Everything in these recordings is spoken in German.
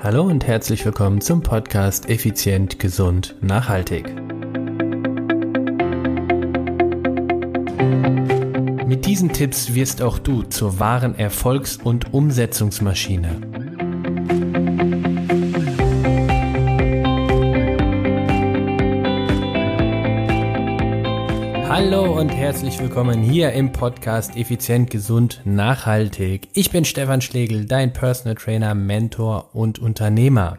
Hallo und herzlich willkommen zum Podcast Effizient, Gesund, Nachhaltig. Mit diesen Tipps wirst auch du zur wahren Erfolgs- und Umsetzungsmaschine. Hallo und herzlich willkommen hier im Podcast Effizient, Gesund, Nachhaltig. Ich bin Stefan Schlegel, dein Personal Trainer, Mentor und Unternehmer.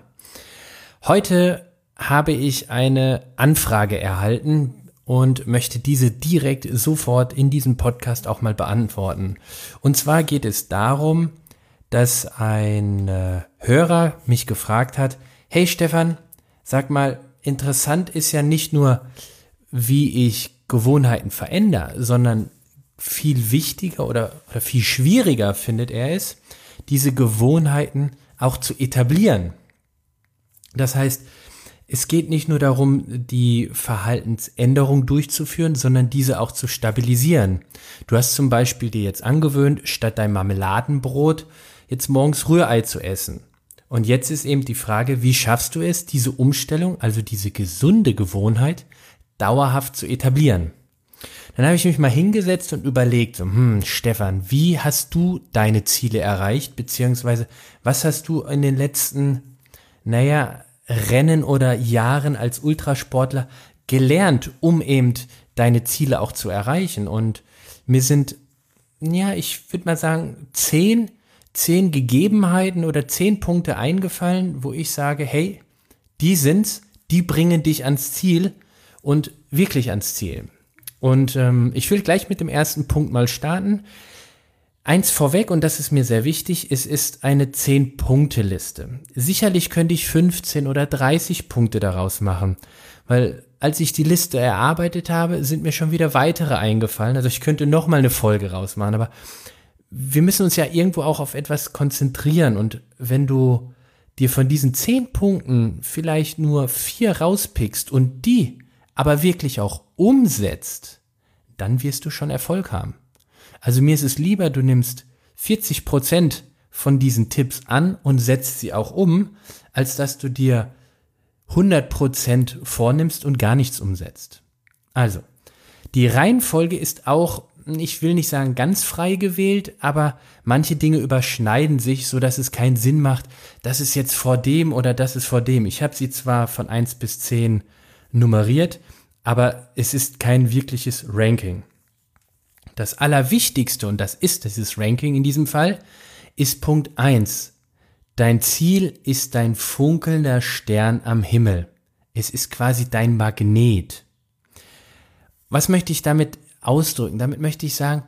Heute habe ich eine Anfrage erhalten und möchte diese direkt sofort in diesem Podcast auch mal beantworten. Und zwar geht es darum, dass ein äh, Hörer mich gefragt hat, hey Stefan, sag mal, interessant ist ja nicht nur, wie ich Gewohnheiten verändere, sondern viel wichtiger oder, oder viel schwieriger findet er es, diese Gewohnheiten auch zu etablieren. Das heißt, es geht nicht nur darum, die Verhaltensänderung durchzuführen, sondern diese auch zu stabilisieren. Du hast zum Beispiel dir jetzt angewöhnt, statt dein Marmeladenbrot jetzt morgens Rührei zu essen. Und jetzt ist eben die Frage, wie schaffst du es, diese Umstellung, also diese gesunde Gewohnheit, dauerhaft zu etablieren. Dann habe ich mich mal hingesetzt und überlegt, so, hm, Stefan, wie hast du deine Ziele erreicht, beziehungsweise was hast du in den letzten, naja, Rennen oder Jahren als Ultrasportler gelernt, um eben deine Ziele auch zu erreichen? Und mir sind, ja, ich würde mal sagen, zehn, zehn Gegebenheiten oder zehn Punkte eingefallen, wo ich sage, hey, die sind's, die bringen dich ans Ziel und wirklich ans Ziel. Und ähm, ich will gleich mit dem ersten Punkt mal starten. Eins vorweg, und das ist mir sehr wichtig, es ist eine 10-Punkte-Liste. Sicherlich könnte ich 15 oder 30 Punkte daraus machen, weil als ich die Liste erarbeitet habe, sind mir schon wieder weitere eingefallen. Also ich könnte noch mal eine Folge rausmachen, aber wir müssen uns ja irgendwo auch auf etwas konzentrieren. Und wenn du dir von diesen 10 Punkten vielleicht nur vier rauspickst und die aber wirklich auch umsetzt, dann wirst du schon Erfolg haben. Also mir ist es lieber, du nimmst 40 Prozent von diesen Tipps an und setzt sie auch um, als dass du dir 100 Prozent vornimmst und gar nichts umsetzt. Also, die Reihenfolge ist auch, ich will nicht sagen ganz frei gewählt, aber manche Dinge überschneiden sich, so dass es keinen Sinn macht, das ist jetzt vor dem oder das ist vor dem. Ich habe sie zwar von 1 bis 10 nummeriert, aber es ist kein wirkliches Ranking. Das Allerwichtigste, und das ist dieses Ranking in diesem Fall, ist Punkt 1. Dein Ziel ist dein funkelnder Stern am Himmel. Es ist quasi dein Magnet. Was möchte ich damit ausdrücken? Damit möchte ich sagen,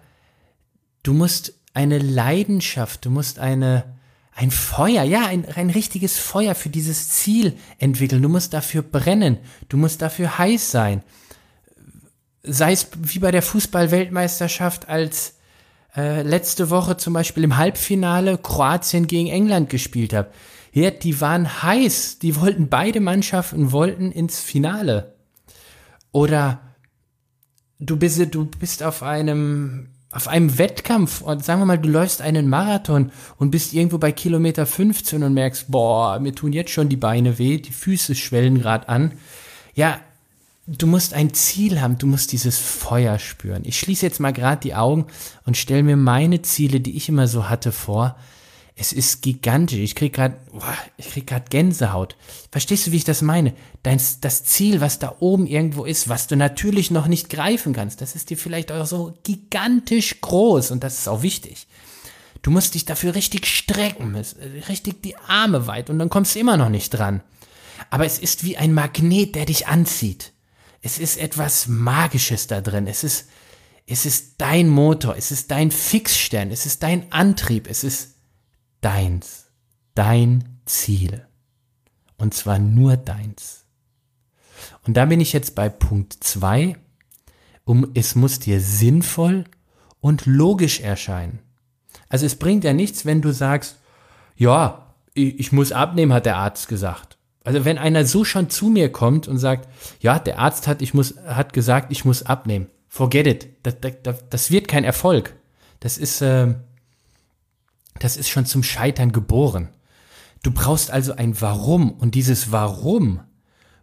du musst eine Leidenschaft, du musst eine, ein Feuer, ja, ein, ein richtiges Feuer für dieses Ziel entwickeln. Du musst dafür brennen, du musst dafür heiß sein. Sei es wie bei der Fußball-Weltmeisterschaft, als äh, letzte Woche zum Beispiel im Halbfinale Kroatien gegen England gespielt hat. Ja, die waren heiß, die wollten beide Mannschaften wollten ins Finale. Oder du bist, du bist auf einem auf einem Wettkampf sagen wir mal, du läufst einen Marathon und bist irgendwo bei Kilometer 15 und merkst, boah, mir tun jetzt schon die Beine weh, die Füße schwellen gerade an. Ja, du musst ein Ziel haben, du musst dieses Feuer spüren. Ich schließe jetzt mal gerade die Augen und stelle mir meine Ziele, die ich immer so hatte, vor. Es ist gigantisch. Ich krieg gerade, ich krieg gerade Gänsehaut. Verstehst du, wie ich das meine? Dein, das Ziel, was da oben irgendwo ist, was du natürlich noch nicht greifen kannst, das ist dir vielleicht auch so gigantisch groß und das ist auch wichtig. Du musst dich dafür richtig strecken, richtig die Arme weit und dann kommst du immer noch nicht dran. Aber es ist wie ein Magnet, der dich anzieht. Es ist etwas Magisches da drin. Es ist, es ist dein Motor, es ist dein Fixstern, es ist dein Antrieb, es ist deins, dein Ziel. Und zwar nur deins. Und da bin ich jetzt bei Punkt zwei. Um, es muss dir sinnvoll und logisch erscheinen. Also es bringt ja nichts, wenn du sagst, ja, ich, ich muss abnehmen, hat der Arzt gesagt. Also wenn einer so schon zu mir kommt und sagt, ja, der Arzt hat, ich muss, hat gesagt, ich muss abnehmen. Forget it. Das, das, das wird kein Erfolg. Das ist, äh, das ist schon zum Scheitern geboren. Du brauchst also ein Warum und dieses Warum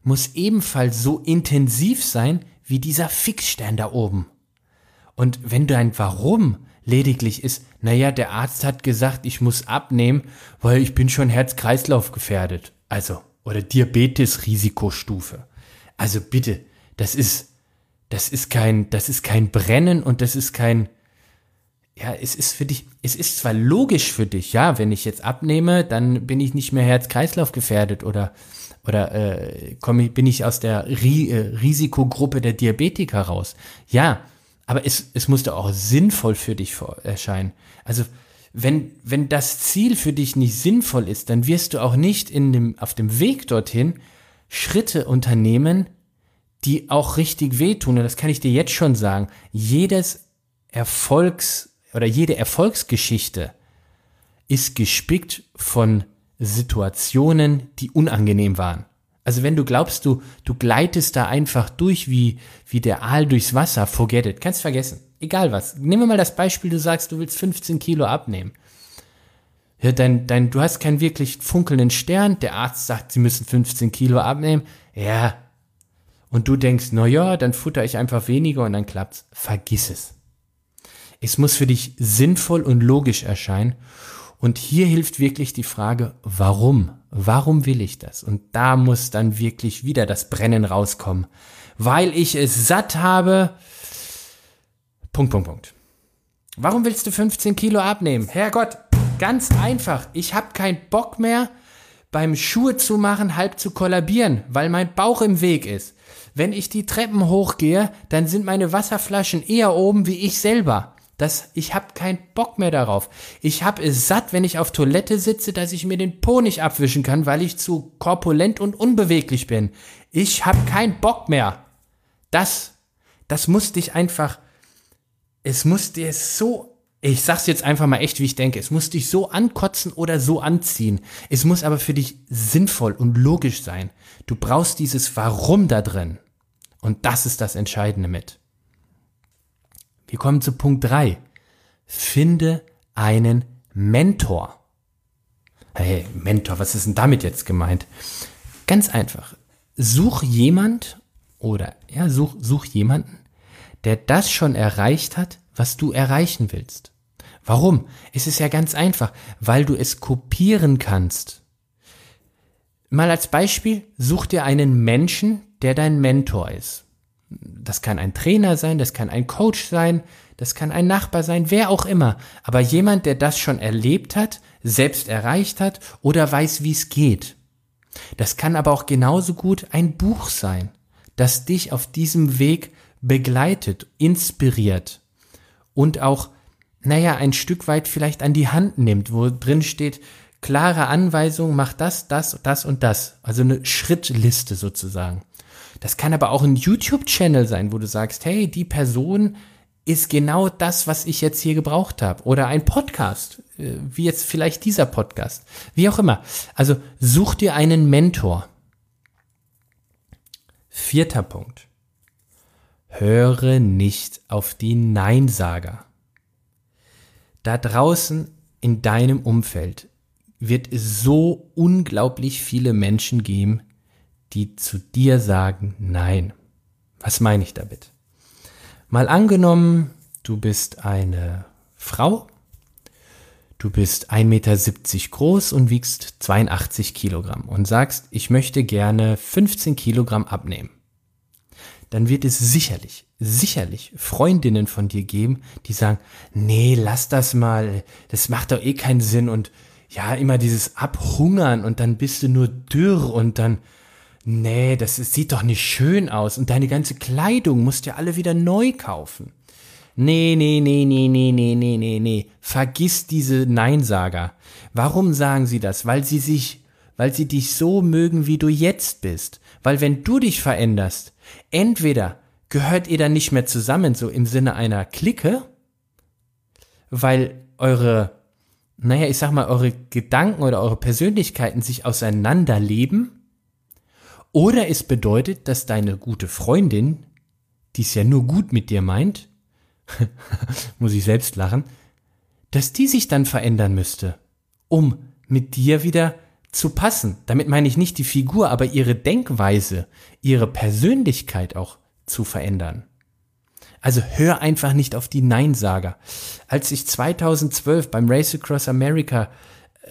muss ebenfalls so intensiv sein wie dieser Fixstern da oben. Und wenn dein Warum lediglich ist, naja, der Arzt hat gesagt, ich muss abnehmen, weil ich bin schon Herz-Kreislauf gefährdet. Also, oder Diabetes-Risikostufe. Also bitte, das ist, das ist kein, das ist kein Brennen und das ist kein, ja, es ist für dich, es ist zwar logisch für dich, ja, wenn ich jetzt abnehme, dann bin ich nicht mehr Herz-Kreislauf gefährdet oder oder äh, komme bin ich aus der Ri äh, Risikogruppe der Diabetiker raus. Ja, aber es, es musste auch sinnvoll für dich erscheinen. Also wenn, wenn das Ziel für dich nicht sinnvoll ist, dann wirst du auch nicht in dem, auf dem Weg dorthin Schritte unternehmen, die auch richtig wehtun. Und das kann ich dir jetzt schon sagen. Jedes Erfolgs- oder jede Erfolgsgeschichte ist gespickt von Situationen, die unangenehm waren. Also wenn du glaubst, du, du gleitest da einfach durch wie, wie der Aal durchs Wasser, forget it. Kannst vergessen. Egal was. Nehmen wir mal das Beispiel, du sagst, du willst 15 Kilo abnehmen. Ja, dein, dein, du hast keinen wirklich funkelnden Stern, der Arzt sagt, sie müssen 15 Kilo abnehmen. Ja. Und du denkst, na ja, dann futter ich einfach weniger und dann klappt's. Vergiss es. Es muss für dich sinnvoll und logisch erscheinen. Und hier hilft wirklich die Frage, warum? Warum will ich das? Und da muss dann wirklich wieder das Brennen rauskommen. Weil ich es satt habe. Punkt, Punkt, Punkt. Warum willst du 15 Kilo abnehmen? Herrgott, ganz einfach. Ich habe keinen Bock mehr, beim Schuhe zu machen, halb zu kollabieren, weil mein Bauch im Weg ist. Wenn ich die Treppen hochgehe, dann sind meine Wasserflaschen eher oben wie ich selber. Das, ich habe keinen Bock mehr darauf. Ich habe es satt, wenn ich auf Toilette sitze, dass ich mir den Po nicht abwischen kann, weil ich zu korpulent und unbeweglich bin. Ich habe keinen Bock mehr. Das, das muss dich einfach, es muss dir so, ich sag's jetzt einfach mal echt, wie ich denke, es muss dich so ankotzen oder so anziehen. Es muss aber für dich sinnvoll und logisch sein. Du brauchst dieses Warum da drin. Und das ist das Entscheidende mit. Wir kommen zu Punkt drei. Finde einen Mentor. Hey, Mentor, was ist denn damit jetzt gemeint? Ganz einfach. Such jemand oder ja, such, such jemanden, der das schon erreicht hat, was du erreichen willst. Warum? Es ist ja ganz einfach, weil du es kopieren kannst. Mal als Beispiel, such dir einen Menschen, der dein Mentor ist. Das kann ein Trainer sein, das kann ein Coach sein, das kann ein Nachbar sein, wer auch immer. Aber jemand, der das schon erlebt hat, selbst erreicht hat oder weiß, wie es geht. Das kann aber auch genauso gut ein Buch sein, das dich auf diesem Weg begleitet, inspiriert und auch, naja, ein Stück weit vielleicht an die Hand nimmt, wo drin steht, klare Anweisung, mach das, das, das und das. Also eine Schrittliste sozusagen. Das kann aber auch ein YouTube-Channel sein, wo du sagst, hey, die Person ist genau das, was ich jetzt hier gebraucht habe. Oder ein Podcast, äh, wie jetzt vielleicht dieser Podcast. Wie auch immer. Also such dir einen Mentor. Vierter Punkt. Höre nicht auf die Neinsager. Da draußen in deinem Umfeld wird es so unglaublich viele Menschen geben, die zu dir sagen Nein. Was meine ich damit? Mal angenommen, du bist eine Frau, du bist 1,70 Meter groß und wiegst 82 Kilogramm und sagst, ich möchte gerne 15 Kilogramm abnehmen. Dann wird es sicherlich, sicherlich Freundinnen von dir geben, die sagen, nee, lass das mal, das macht doch eh keinen Sinn und ja, immer dieses Abhungern und dann bist du nur dürr und dann, nee, das sieht doch nicht schön aus und deine ganze Kleidung musst du ja alle wieder neu kaufen. Nee, nee, nee, nee, nee, nee, nee, nee, nee. Vergiss diese Neinsager. Warum sagen sie das? Weil sie sich, weil sie dich so mögen, wie du jetzt bist. Weil wenn du dich veränderst, entweder gehört ihr dann nicht mehr zusammen, so im Sinne einer Clique, weil eure, naja, ich sag mal, eure Gedanken oder eure Persönlichkeiten sich auseinanderleben, oder es bedeutet, dass deine gute Freundin, die es ja nur gut mit dir meint, muss ich selbst lachen, dass die sich dann verändern müsste, um mit dir wieder zu passen. Damit meine ich nicht die Figur, aber ihre Denkweise, ihre Persönlichkeit auch zu verändern. Also hör einfach nicht auf die Neinsager. Als ich 2012 beim Race Across America äh,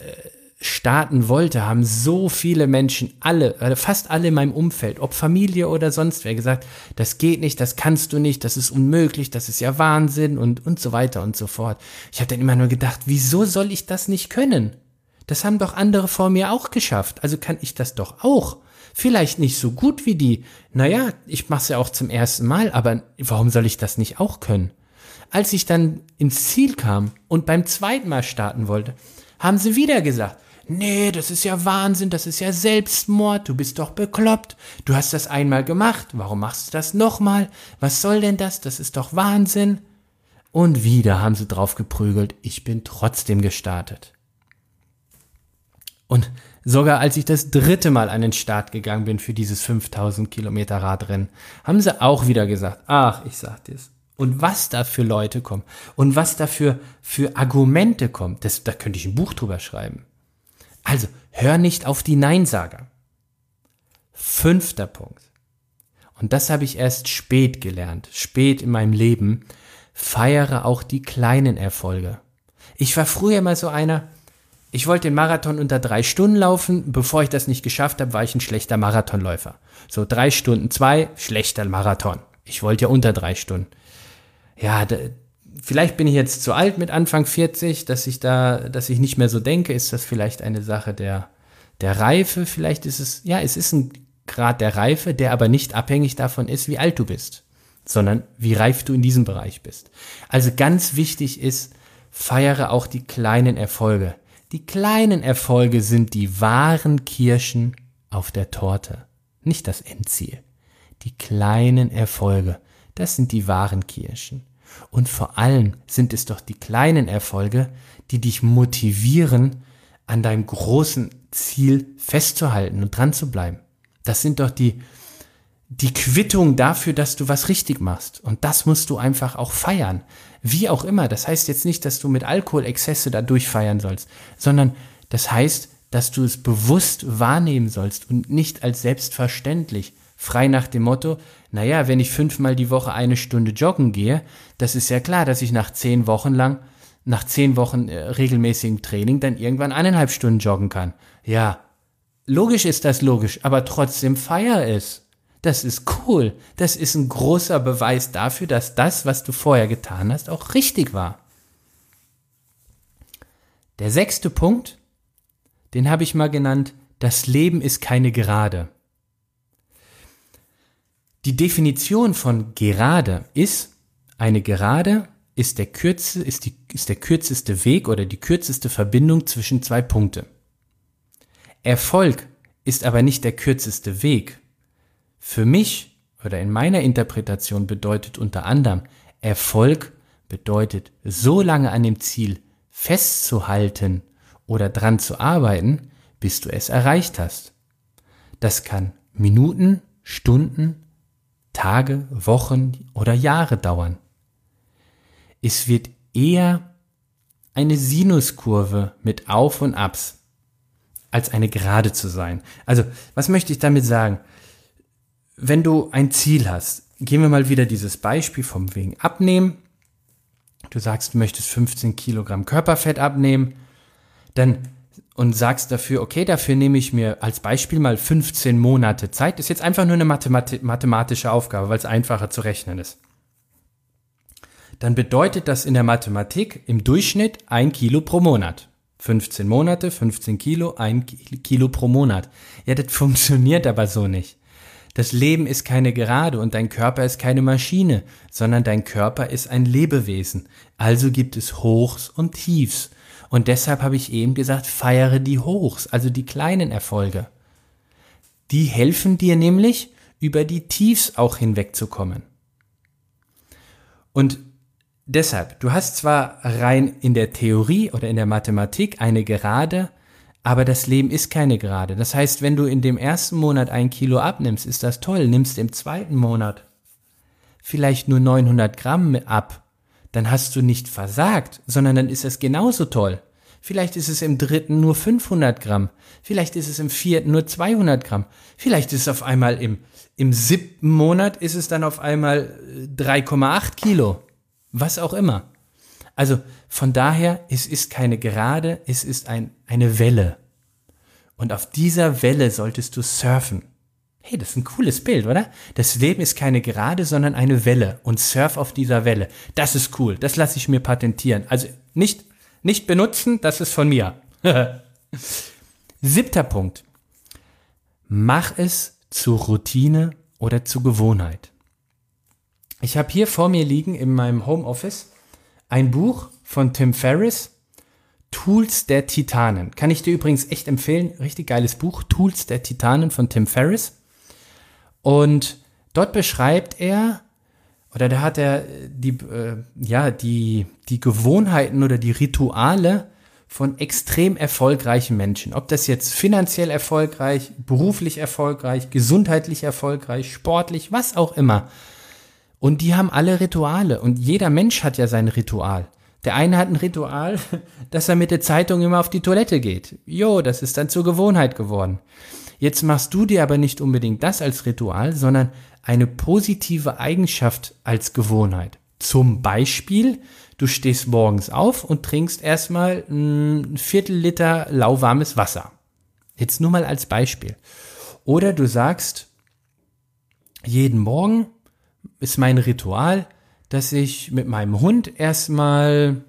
starten wollte, haben so viele Menschen, alle, äh, fast alle in meinem Umfeld, ob Familie oder sonst wer, gesagt, das geht nicht, das kannst du nicht, das ist unmöglich, das ist ja Wahnsinn und, und so weiter und so fort. Ich habe dann immer nur gedacht, wieso soll ich das nicht können? Das haben doch andere vor mir auch geschafft, also kann ich das doch auch. Vielleicht nicht so gut wie die. Naja, ich mach's ja auch zum ersten Mal, aber warum soll ich das nicht auch können? Als ich dann ins Ziel kam und beim zweiten Mal starten wollte, haben sie wieder gesagt, nee, das ist ja Wahnsinn, das ist ja Selbstmord, du bist doch bekloppt, du hast das einmal gemacht, warum machst du das nochmal? Was soll denn das? Das ist doch Wahnsinn. Und wieder haben sie drauf geprügelt, ich bin trotzdem gestartet. Und sogar als ich das dritte Mal an den Start gegangen bin für dieses 5000 Kilometer Radrennen, haben sie auch wieder gesagt, ach, ich sag dir's. Und was da für Leute kommen und was da für, für Argumente kommen, das, da könnte ich ein Buch drüber schreiben. Also, hör nicht auf die Neinsager. Fünfter Punkt. Und das habe ich erst spät gelernt, spät in meinem Leben. Feiere auch die kleinen Erfolge. Ich war früher mal so einer, ich wollte den Marathon unter drei Stunden laufen. Bevor ich das nicht geschafft habe, war ich ein schlechter Marathonläufer. So drei Stunden zwei, schlechter Marathon. Ich wollte ja unter drei Stunden. Ja, vielleicht bin ich jetzt zu alt mit Anfang 40, dass ich da, dass ich nicht mehr so denke. Ist das vielleicht eine Sache der, der Reife? Vielleicht ist es, ja, es ist ein Grad der Reife, der aber nicht abhängig davon ist, wie alt du bist, sondern wie reif du in diesem Bereich bist. Also ganz wichtig ist, feiere auch die kleinen Erfolge. Die kleinen Erfolge sind die wahren Kirschen auf der Torte, nicht das Endziel. Die kleinen Erfolge, das sind die wahren Kirschen. Und vor allem sind es doch die kleinen Erfolge, die dich motivieren, an deinem großen Ziel festzuhalten und dran zu bleiben. Das sind doch die, die Quittung dafür, dass du was richtig machst. Und das musst du einfach auch feiern. Wie auch immer. Das heißt jetzt nicht, dass du mit Alkoholexzesse da durchfeiern sollst, sondern das heißt, dass du es bewusst wahrnehmen sollst und nicht als selbstverständlich. Frei nach dem Motto, naja, wenn ich fünfmal die Woche eine Stunde joggen gehe, das ist ja klar, dass ich nach zehn Wochen lang, nach zehn Wochen äh, regelmäßigem Training dann irgendwann eineinhalb Stunden joggen kann. Ja, logisch ist das logisch, aber trotzdem feier es. Das ist cool. Das ist ein großer Beweis dafür, dass das, was du vorher getan hast, auch richtig war. Der sechste Punkt, den habe ich mal genannt, das Leben ist keine Gerade. Die Definition von gerade ist, eine Gerade ist der, kürze, ist, die, ist der kürzeste Weg oder die kürzeste Verbindung zwischen zwei Punkte. Erfolg ist aber nicht der kürzeste Weg. Für mich oder in meiner Interpretation bedeutet unter anderem Erfolg bedeutet so lange an dem Ziel festzuhalten oder dran zu arbeiten, bis du es erreicht hast. Das kann Minuten, Stunden, Tage, Wochen oder Jahre dauern. Es wird eher eine Sinuskurve mit Auf und Abs als eine Gerade zu sein. Also, was möchte ich damit sagen? Wenn du ein Ziel hast, gehen wir mal wieder dieses Beispiel vom wegen Abnehmen. Du sagst, du möchtest 15 Kilogramm Körperfett abnehmen, dann und sagst dafür, okay, dafür nehme ich mir als Beispiel mal 15 Monate Zeit. Ist jetzt einfach nur eine Mathemati mathematische Aufgabe, weil es einfacher zu rechnen ist. Dann bedeutet das in der Mathematik im Durchschnitt ein Kilo pro Monat. 15 Monate, 15 Kilo, ein Kilo pro Monat. Ja, das funktioniert aber so nicht. Das Leben ist keine Gerade und dein Körper ist keine Maschine, sondern dein Körper ist ein Lebewesen. Also gibt es Hochs und Tiefs. Und deshalb habe ich eben gesagt, feiere die Hochs, also die kleinen Erfolge. Die helfen dir nämlich, über die Tiefs auch hinwegzukommen. Und deshalb, du hast zwar rein in der Theorie oder in der Mathematik eine Gerade, aber das Leben ist keine Gerade. Das heißt, wenn du in dem ersten Monat ein Kilo abnimmst, ist das toll. Nimmst im zweiten Monat vielleicht nur 900 Gramm ab dann hast du nicht versagt, sondern dann ist es genauso toll. Vielleicht ist es im dritten nur 500 Gramm. Vielleicht ist es im vierten nur 200 Gramm. Vielleicht ist es auf einmal im, im siebten Monat ist es dann auf einmal 3,8 äh, Kilo. Was auch immer. Also von daher, es ist keine Gerade, es ist ein, eine Welle. Und auf dieser Welle solltest du surfen. Hey, das ist ein cooles Bild, oder? Das Leben ist keine Gerade, sondern eine Welle und surf auf dieser Welle. Das ist cool. Das lasse ich mir patentieren. Also nicht, nicht benutzen, das ist von mir. Siebter Punkt. Mach es zur Routine oder zur Gewohnheit. Ich habe hier vor mir liegen in meinem Homeoffice ein Buch von Tim Ferriss, Tools der Titanen. Kann ich dir übrigens echt empfehlen. Richtig geiles Buch, Tools der Titanen von Tim Ferriss. Und dort beschreibt er, oder da hat er die, äh, ja, die, die Gewohnheiten oder die Rituale von extrem erfolgreichen Menschen. Ob das jetzt finanziell erfolgreich, beruflich erfolgreich, gesundheitlich erfolgreich, sportlich, was auch immer. Und die haben alle Rituale. Und jeder Mensch hat ja sein Ritual. Der eine hat ein Ritual, dass er mit der Zeitung immer auf die Toilette geht. Jo, das ist dann zur Gewohnheit geworden. Jetzt machst du dir aber nicht unbedingt das als Ritual, sondern eine positive Eigenschaft als Gewohnheit. Zum Beispiel, du stehst morgens auf und trinkst erstmal ein Viertel Liter lauwarmes Wasser. Jetzt nur mal als Beispiel. Oder du sagst, jeden Morgen ist mein Ritual, dass ich mit meinem Hund erstmal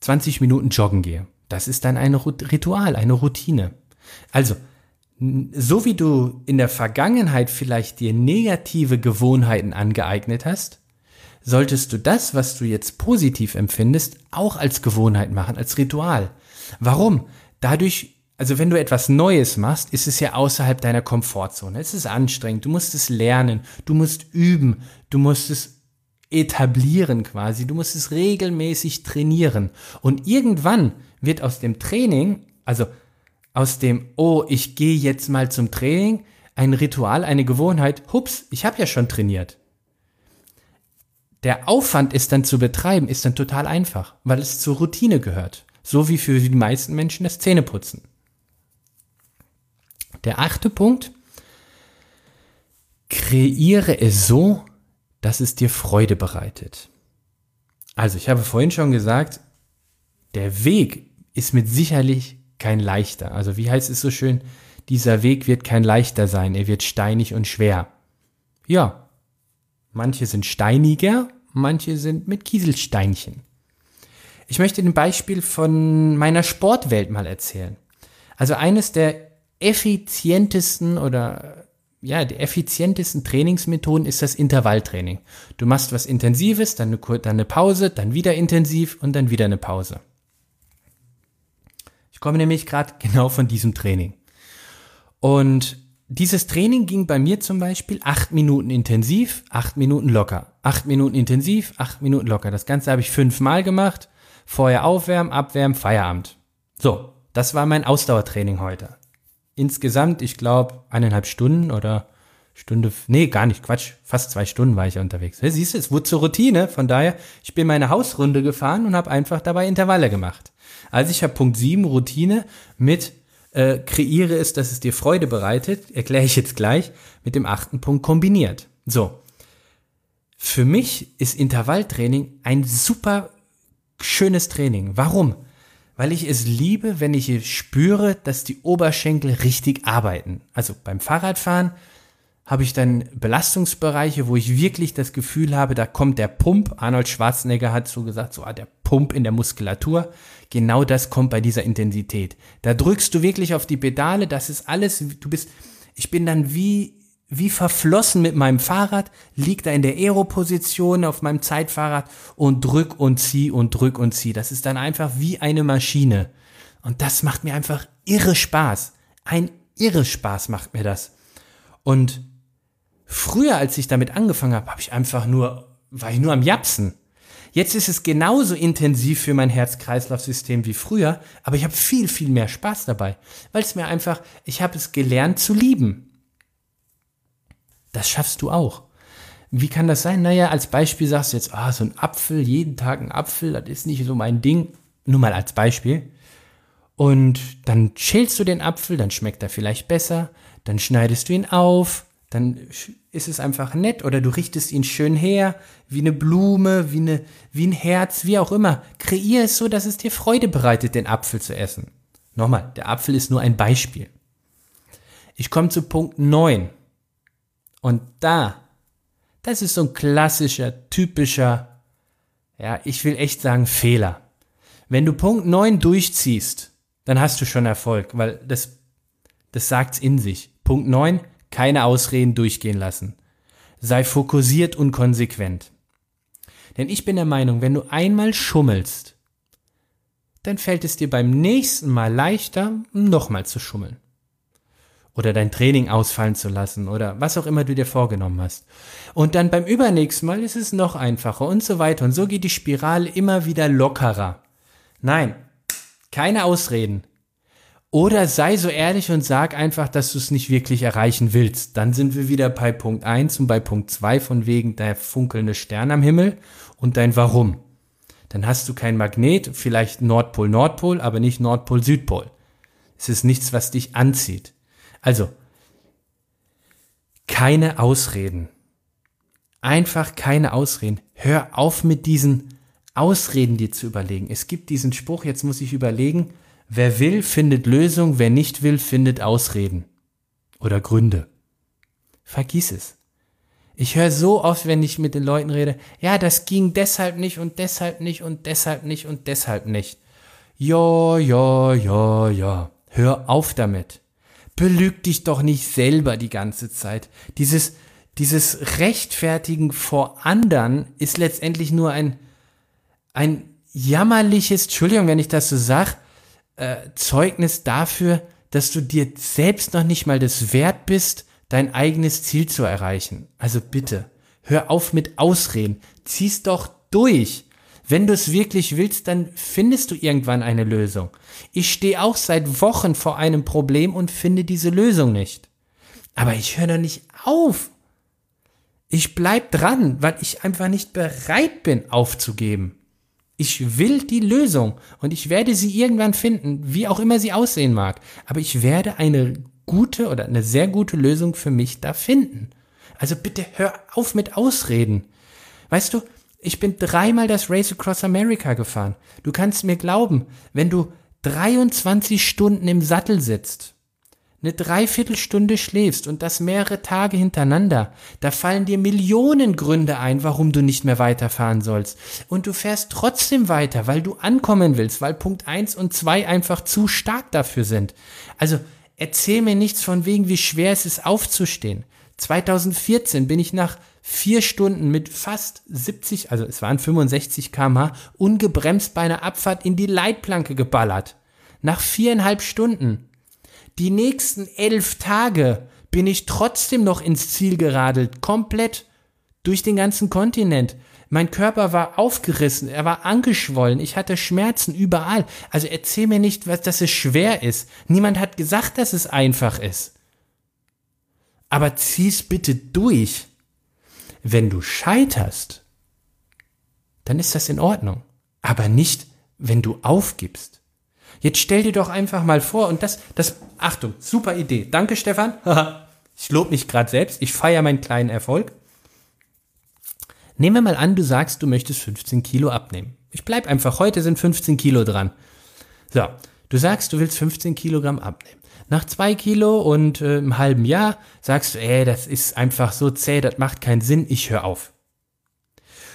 20 Minuten joggen gehe. Das ist dann ein Ritual, eine Routine. Also, so wie du in der Vergangenheit vielleicht dir negative Gewohnheiten angeeignet hast, solltest du das, was du jetzt positiv empfindest, auch als Gewohnheit machen, als Ritual. Warum? Dadurch, also wenn du etwas Neues machst, ist es ja außerhalb deiner Komfortzone. Es ist anstrengend, du musst es lernen, du musst üben, du musst es etablieren quasi, du musst es regelmäßig trainieren. Und irgendwann wird aus dem Training, also aus dem, oh, ich gehe jetzt mal zum Training, ein Ritual, eine Gewohnheit, hups, ich habe ja schon trainiert. Der Aufwand ist dann zu betreiben, ist dann total einfach, weil es zur Routine gehört. So wie für die meisten Menschen das Zähneputzen. Der achte Punkt, kreiere es so, dass es dir Freude bereitet. Also ich habe vorhin schon gesagt, der Weg ist mit sicherlich kein leichter. Also wie heißt es so schön, dieser Weg wird kein leichter sein, er wird steinig und schwer. Ja, manche sind steiniger, manche sind mit Kieselsteinchen. Ich möchte ein Beispiel von meiner Sportwelt mal erzählen. Also eines der effizientesten oder ja, die effizientesten Trainingsmethoden ist das Intervalltraining. Du machst was Intensives, dann eine, dann eine Pause, dann wieder intensiv und dann wieder eine Pause. Ich komme nämlich gerade genau von diesem Training. Und dieses Training ging bei mir zum Beispiel acht Minuten intensiv, acht Minuten locker. Acht Minuten intensiv, acht Minuten locker. Das Ganze habe ich fünfmal gemacht. Vorher aufwärmen, abwärmen, Feierabend. So, das war mein Ausdauertraining heute. Insgesamt, ich glaube, eineinhalb Stunden oder Stunde, nee, gar nicht, Quatsch, fast zwei Stunden war ich unterwegs. Siehst du, es wurde zur Routine, von daher, ich bin meine Hausrunde gefahren und habe einfach dabei Intervalle gemacht. Also ich habe Punkt 7 Routine mit äh, kreiere es, dass es dir Freude bereitet, erkläre ich jetzt gleich, mit dem achten Punkt kombiniert. So. Für mich ist Intervalltraining ein super schönes Training. Warum? Weil ich es liebe, wenn ich spüre, dass die Oberschenkel richtig arbeiten. Also beim Fahrradfahren habe ich dann Belastungsbereiche, wo ich wirklich das Gefühl habe, da kommt der Pump. Arnold Schwarzenegger hat so gesagt, so ah, der Pump in der Muskulatur. Genau das kommt bei dieser Intensität. Da drückst du wirklich auf die Pedale, das ist alles, du bist, ich bin dann wie, wie verflossen mit meinem Fahrrad, lieg da in der Aero-Position auf meinem Zeitfahrrad und drück und zieh und drück und zieh. Das ist dann einfach wie eine Maschine. Und das macht mir einfach irre Spaß. Ein irre Spaß macht mir das. Und früher, als ich damit angefangen habe, habe ich einfach nur, war ich nur am Japsen. Jetzt ist es genauso intensiv für mein Herz-Kreislauf-System wie früher, aber ich habe viel, viel mehr Spaß dabei, weil es mir einfach, ich habe es gelernt zu lieben. Das schaffst du auch. Wie kann das sein? Naja, als Beispiel sagst du jetzt, ah, so ein Apfel, jeden Tag ein Apfel, das ist nicht so mein Ding. Nur mal als Beispiel. Und dann schälst du den Apfel, dann schmeckt er vielleicht besser, dann schneidest du ihn auf, dann ist es einfach nett oder du richtest ihn schön her, wie eine Blume, wie, eine, wie ein Herz, wie auch immer. Kreier es so, dass es dir Freude bereitet, den Apfel zu essen. Nochmal, der Apfel ist nur ein Beispiel. Ich komme zu Punkt 9. Und da, das ist so ein klassischer, typischer, ja, ich will echt sagen Fehler. Wenn du Punkt 9 durchziehst, dann hast du schon Erfolg, weil das, das sagt's in sich. Punkt 9, keine Ausreden durchgehen lassen. Sei fokussiert und konsequent. Denn ich bin der Meinung, wenn du einmal schummelst, dann fällt es dir beim nächsten Mal leichter, nochmal zu schummeln. Oder dein Training ausfallen zu lassen oder was auch immer du dir vorgenommen hast. Und dann beim übernächsten Mal ist es noch einfacher und so weiter. Und so geht die Spirale immer wieder lockerer. Nein, keine Ausreden. Oder sei so ehrlich und sag einfach, dass du es nicht wirklich erreichen willst. Dann sind wir wieder bei Punkt 1 und bei Punkt 2 von wegen der funkelnde Stern am Himmel und dein Warum. Dann hast du kein Magnet, vielleicht Nordpol, Nordpol, aber nicht Nordpol, Südpol. Es ist nichts, was dich anzieht. Also, keine Ausreden. Einfach keine Ausreden. Hör auf mit diesen Ausreden dir zu überlegen. Es gibt diesen Spruch, jetzt muss ich überlegen, Wer will, findet Lösung, wer nicht will, findet Ausreden oder Gründe. Vergiss es. Ich höre so oft, wenn ich mit den Leuten rede, ja, das ging deshalb nicht und deshalb nicht und deshalb nicht und deshalb nicht. Ja, ja, ja, ja. Hör auf damit. Belüg dich doch nicht selber die ganze Zeit. Dieses, dieses Rechtfertigen vor anderen ist letztendlich nur ein, ein jammerliches, Entschuldigung, wenn ich das so sag, äh, Zeugnis dafür, dass du dir selbst noch nicht mal das wert bist, dein eigenes Ziel zu erreichen. Also bitte, hör auf mit Ausreden, zieh's doch durch. Wenn du es wirklich willst, dann findest du irgendwann eine Lösung. Ich stehe auch seit Wochen vor einem Problem und finde diese Lösung nicht. Aber ich höre doch nicht auf. Ich bleib dran, weil ich einfach nicht bereit bin aufzugeben. Ich will die Lösung und ich werde sie irgendwann finden, wie auch immer sie aussehen mag. Aber ich werde eine gute oder eine sehr gute Lösung für mich da finden. Also bitte hör auf mit Ausreden. Weißt du, ich bin dreimal das Race Across America gefahren. Du kannst mir glauben, wenn du 23 Stunden im Sattel sitzt eine Dreiviertelstunde schläfst und das mehrere Tage hintereinander, da fallen dir Millionen Gründe ein, warum du nicht mehr weiterfahren sollst. Und du fährst trotzdem weiter, weil du ankommen willst, weil Punkt eins und zwei einfach zu stark dafür sind. Also erzähl mir nichts von wegen, wie schwer es ist aufzustehen. 2014 bin ich nach vier Stunden mit fast 70, also es waren 65 kmh, ungebremst bei einer Abfahrt in die Leitplanke geballert. Nach viereinhalb Stunden die nächsten elf Tage bin ich trotzdem noch ins Ziel geradelt, komplett durch den ganzen Kontinent. Mein Körper war aufgerissen, er war angeschwollen, ich hatte Schmerzen überall. Also erzähl mir nicht, was, dass es schwer ist. Niemand hat gesagt, dass es einfach ist. Aber zieh's bitte durch. Wenn du scheiterst, dann ist das in Ordnung. Aber nicht, wenn du aufgibst. Jetzt stell dir doch einfach mal vor, und das, das, Achtung, super Idee. Danke, Stefan. ich lobe mich gerade selbst. Ich feiere meinen kleinen Erfolg. Nehmen wir mal an, du sagst, du möchtest 15 Kilo abnehmen. Ich bleib einfach, heute sind 15 Kilo dran. So, du sagst, du willst 15 Kilogramm abnehmen. Nach zwei Kilo und äh, einem halben Jahr sagst du, ey, das ist einfach so zäh, das macht keinen Sinn, ich höre auf.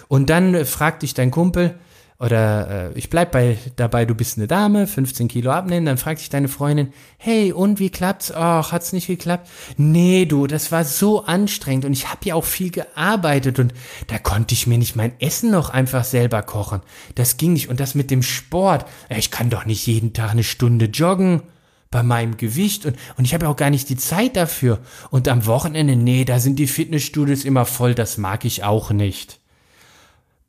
Und dann äh, fragt dich dein Kumpel, oder äh, ich bleib bei dabei, du bist eine Dame, 15 Kilo abnehmen, dann fragt sich deine Freundin, hey, und wie klappt's? Ach, hat's nicht geklappt? Nee, du, das war so anstrengend und ich habe ja auch viel gearbeitet und da konnte ich mir nicht mein Essen noch einfach selber kochen. Das ging nicht. Und das mit dem Sport, ich kann doch nicht jeden Tag eine Stunde joggen bei meinem Gewicht und, und ich habe auch gar nicht die Zeit dafür. Und am Wochenende, nee, da sind die Fitnessstudios immer voll, das mag ich auch nicht.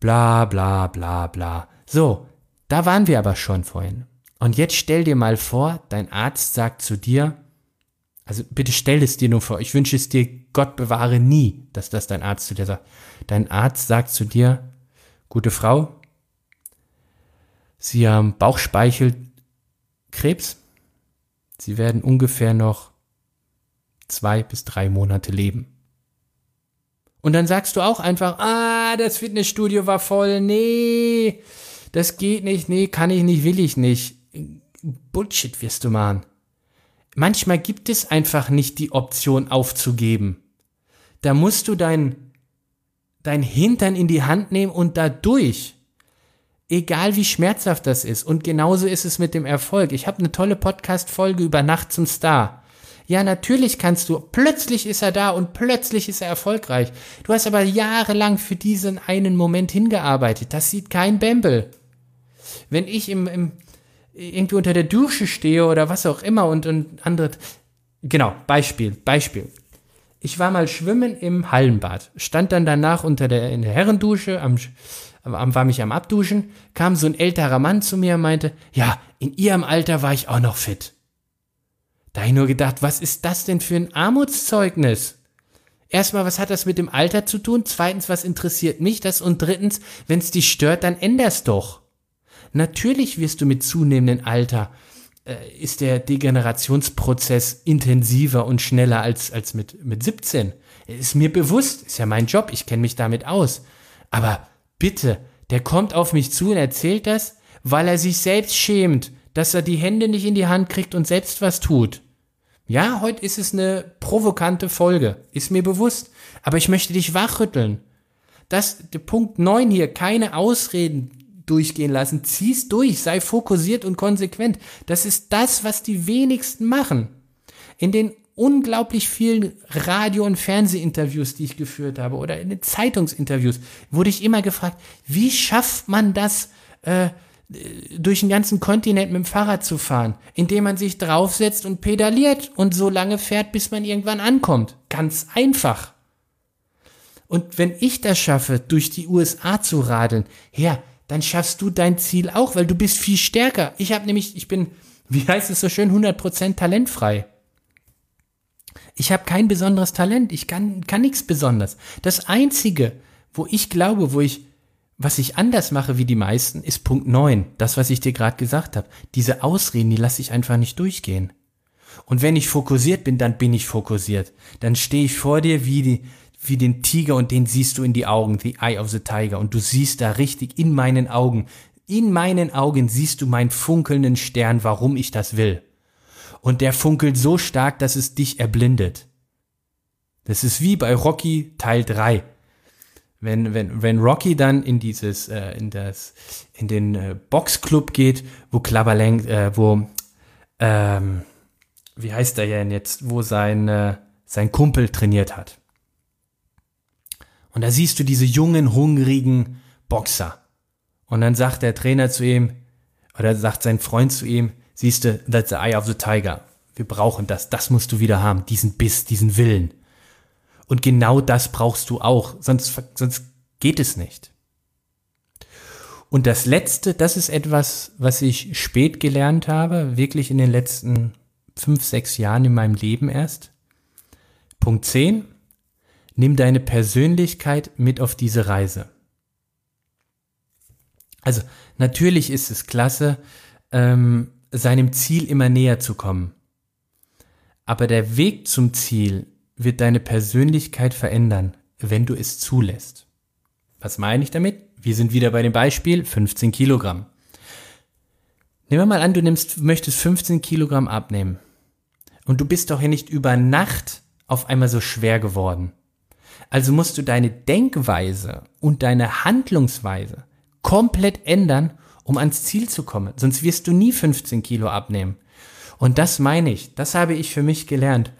Bla bla bla bla. So, da waren wir aber schon vorhin. Und jetzt stell dir mal vor, dein Arzt sagt zu dir, also bitte stell es dir nur vor, ich wünsche es dir, Gott bewahre nie, dass das dein Arzt zu dir sagt. Dein Arzt sagt zu dir, gute Frau, Sie haben Bauchspeicheldrüse Krebs. Sie werden ungefähr noch zwei bis drei Monate leben. Und dann sagst du auch einfach, ah, das Fitnessstudio war voll, nee, das geht nicht, nee, kann ich nicht, will ich nicht. Bullshit wirst du machen. Manchmal gibt es einfach nicht die Option aufzugeben. Da musst du dein, dein Hintern in die Hand nehmen und da durch. Egal wie schmerzhaft das ist. Und genauso ist es mit dem Erfolg. Ich habe eine tolle Podcast-Folge über Nacht zum Star. Ja, natürlich kannst du. Plötzlich ist er da und plötzlich ist er erfolgreich. Du hast aber jahrelang für diesen einen Moment hingearbeitet. Das sieht kein Bembel. Wenn ich im, im irgendwie unter der Dusche stehe oder was auch immer und, und andere. Genau, Beispiel, Beispiel. Ich war mal schwimmen im Hallenbad, stand dann danach unter der, in der Herrendusche, am, am, war mich am Abduschen, kam so ein älterer Mann zu mir und meinte, ja, in ihrem Alter war ich auch noch fit. Da habe ich nur gedacht, was ist das denn für ein Armutszeugnis? Erstmal, was hat das mit dem Alter zu tun? Zweitens, was interessiert mich das? Und drittens, wenn es dich stört, dann änder's doch. Natürlich wirst du mit zunehmendem Alter äh, ist der Degenerationsprozess intensiver und schneller als, als mit, mit 17. Ist mir bewusst, ist ja mein Job, ich kenne mich damit aus. Aber bitte, der kommt auf mich zu und erzählt das, weil er sich selbst schämt, dass er die Hände nicht in die Hand kriegt und selbst was tut. Ja, heute ist es eine provokante Folge, ist mir bewusst. Aber ich möchte dich wachrütteln. Das, der Punkt 9 hier, keine Ausreden durchgehen lassen. Zieh's durch, sei fokussiert und konsequent. Das ist das, was die wenigsten machen. In den unglaublich vielen Radio- und Fernsehinterviews, die ich geführt habe, oder in den Zeitungsinterviews, wurde ich immer gefragt, wie schafft man das, äh, durch den ganzen Kontinent mit dem Fahrrad zu fahren, indem man sich draufsetzt und pedaliert und so lange fährt, bis man irgendwann ankommt. Ganz einfach. Und wenn ich das schaffe, durch die USA zu radeln, ja, dann schaffst du dein Ziel auch, weil du bist viel stärker. Ich habe nämlich, ich bin, wie heißt es so schön, 100% talentfrei. Ich habe kein besonderes Talent, ich kann, kann nichts Besonderes. Das Einzige, wo ich glaube, wo ich was ich anders mache wie die meisten, ist Punkt 9. Das, was ich dir gerade gesagt habe. Diese Ausreden, die lasse ich einfach nicht durchgehen. Und wenn ich fokussiert bin, dann bin ich fokussiert. Dann stehe ich vor dir wie, die, wie den Tiger und den siehst du in die Augen, the eye of the tiger. Und du siehst da richtig in meinen Augen, in meinen Augen siehst du meinen funkelnden Stern, warum ich das will. Und der funkelt so stark, dass es dich erblindet. Das ist wie bei Rocky Teil 3 wenn, wenn, wenn Rocky dann in dieses, äh, in das, in den äh, Boxclub geht, wo Klapperlenk, äh, wo, ähm, wie heißt er denn jetzt, wo sein, äh, sein Kumpel trainiert hat. Und da siehst du diese jungen, hungrigen Boxer. Und dann sagt der Trainer zu ihm, oder sagt sein Freund zu ihm, siehst du, that's the eye of the tiger. Wir brauchen das, das musst du wieder haben, diesen Biss, diesen Willen. Und genau das brauchst du auch, sonst, sonst geht es nicht. Und das Letzte, das ist etwas, was ich spät gelernt habe, wirklich in den letzten fünf, sechs Jahren in meinem Leben erst. Punkt 10. Nimm deine Persönlichkeit mit auf diese Reise. Also natürlich ist es klasse, ähm, seinem Ziel immer näher zu kommen. Aber der Weg zum Ziel wird deine Persönlichkeit verändern, wenn du es zulässt. Was meine ich damit? Wir sind wieder bei dem Beispiel 15 Kilogramm. Nehmen wir mal an, du nimmst, möchtest 15 Kilogramm abnehmen. Und du bist doch hier nicht über Nacht auf einmal so schwer geworden. Also musst du deine Denkweise und deine Handlungsweise komplett ändern, um ans Ziel zu kommen. Sonst wirst du nie 15 Kilo abnehmen. Und das meine ich, das habe ich für mich gelernt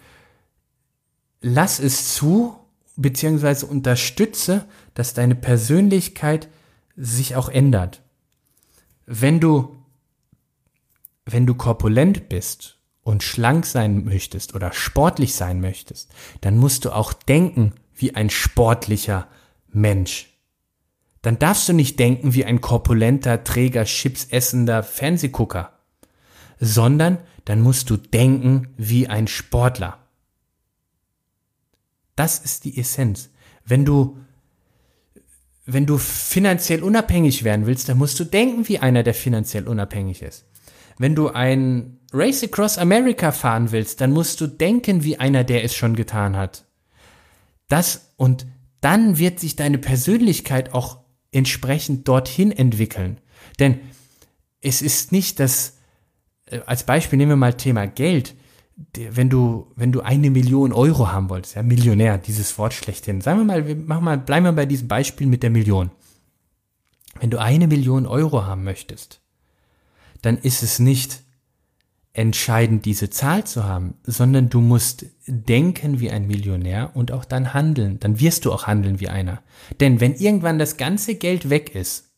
lass es zu, beziehungsweise unterstütze, dass deine Persönlichkeit sich auch ändert. Wenn du, wenn du korpulent bist und schlank sein möchtest oder sportlich sein möchtest, dann musst du auch denken wie ein sportlicher Mensch. Dann darfst du nicht denken wie ein korpulenter, träger, chipsessender Fernsehgucker, sondern dann musst du denken wie ein Sportler. Das ist die Essenz. Wenn du, wenn du finanziell unabhängig werden willst, dann musst du denken wie einer, der finanziell unabhängig ist. Wenn du ein Race Across America fahren willst, dann musst du denken wie einer, der es schon getan hat. Das und dann wird sich deine Persönlichkeit auch entsprechend dorthin entwickeln. Denn es ist nicht das, äh, als Beispiel nehmen wir mal Thema Geld. Wenn du, wenn du eine Million Euro haben wolltest, ja, Millionär, dieses Wort schlechthin. Sagen wir mal, wir machen mal, bleiben wir bei diesem Beispiel mit der Million. Wenn du eine Million Euro haben möchtest, dann ist es nicht entscheidend, diese Zahl zu haben, sondern du musst denken wie ein Millionär und auch dann handeln. Dann wirst du auch handeln wie einer. Denn wenn irgendwann das ganze Geld weg ist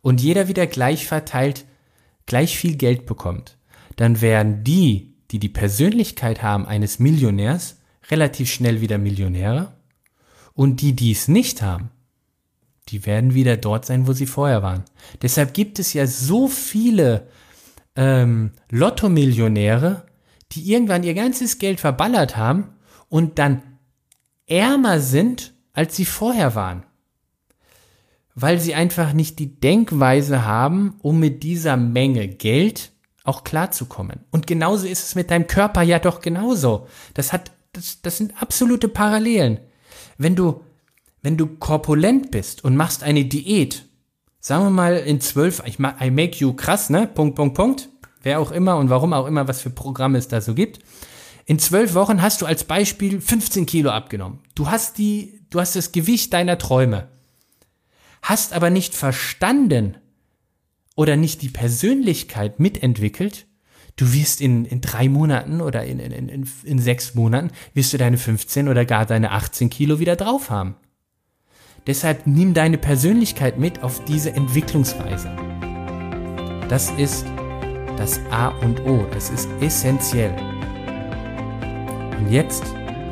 und jeder wieder gleich verteilt, gleich viel Geld bekommt, dann werden die, die die Persönlichkeit haben eines Millionärs, relativ schnell wieder Millionäre und die, die es nicht haben, die werden wieder dort sein, wo sie vorher waren. Deshalb gibt es ja so viele ähm, Lotto-Millionäre, die irgendwann ihr ganzes Geld verballert haben und dann ärmer sind, als sie vorher waren. Weil sie einfach nicht die Denkweise haben, um mit dieser Menge Geld auch klarzukommen. Und genauso ist es mit deinem Körper ja doch genauso. Das hat, das, das sind absolute Parallelen. Wenn du wenn du korpulent bist und machst eine Diät, sagen wir mal in zwölf, ich mach, I make you krass, ne? Punkt, Punkt, Punkt. Wer auch immer und warum auch immer, was für Programme es da so gibt. In zwölf Wochen hast du als Beispiel 15 Kilo abgenommen. Du hast die, du hast das Gewicht deiner Träume. Hast aber nicht verstanden oder nicht die Persönlichkeit mitentwickelt. Du wirst in, in drei Monaten oder in, in, in, in sechs Monaten wirst du deine 15 oder gar deine 18 Kilo wieder drauf haben. Deshalb nimm deine Persönlichkeit mit auf diese Entwicklungsreise. Das ist das A und O, das ist essentiell. Und jetzt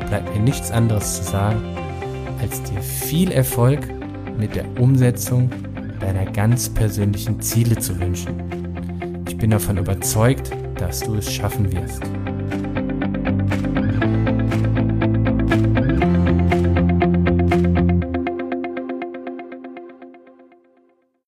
bleibt mir nichts anderes zu sagen, als dir viel Erfolg mit der Umsetzung deiner ganz persönlichen Ziele zu wünschen. Ich bin davon überzeugt, dass du es schaffen wirst.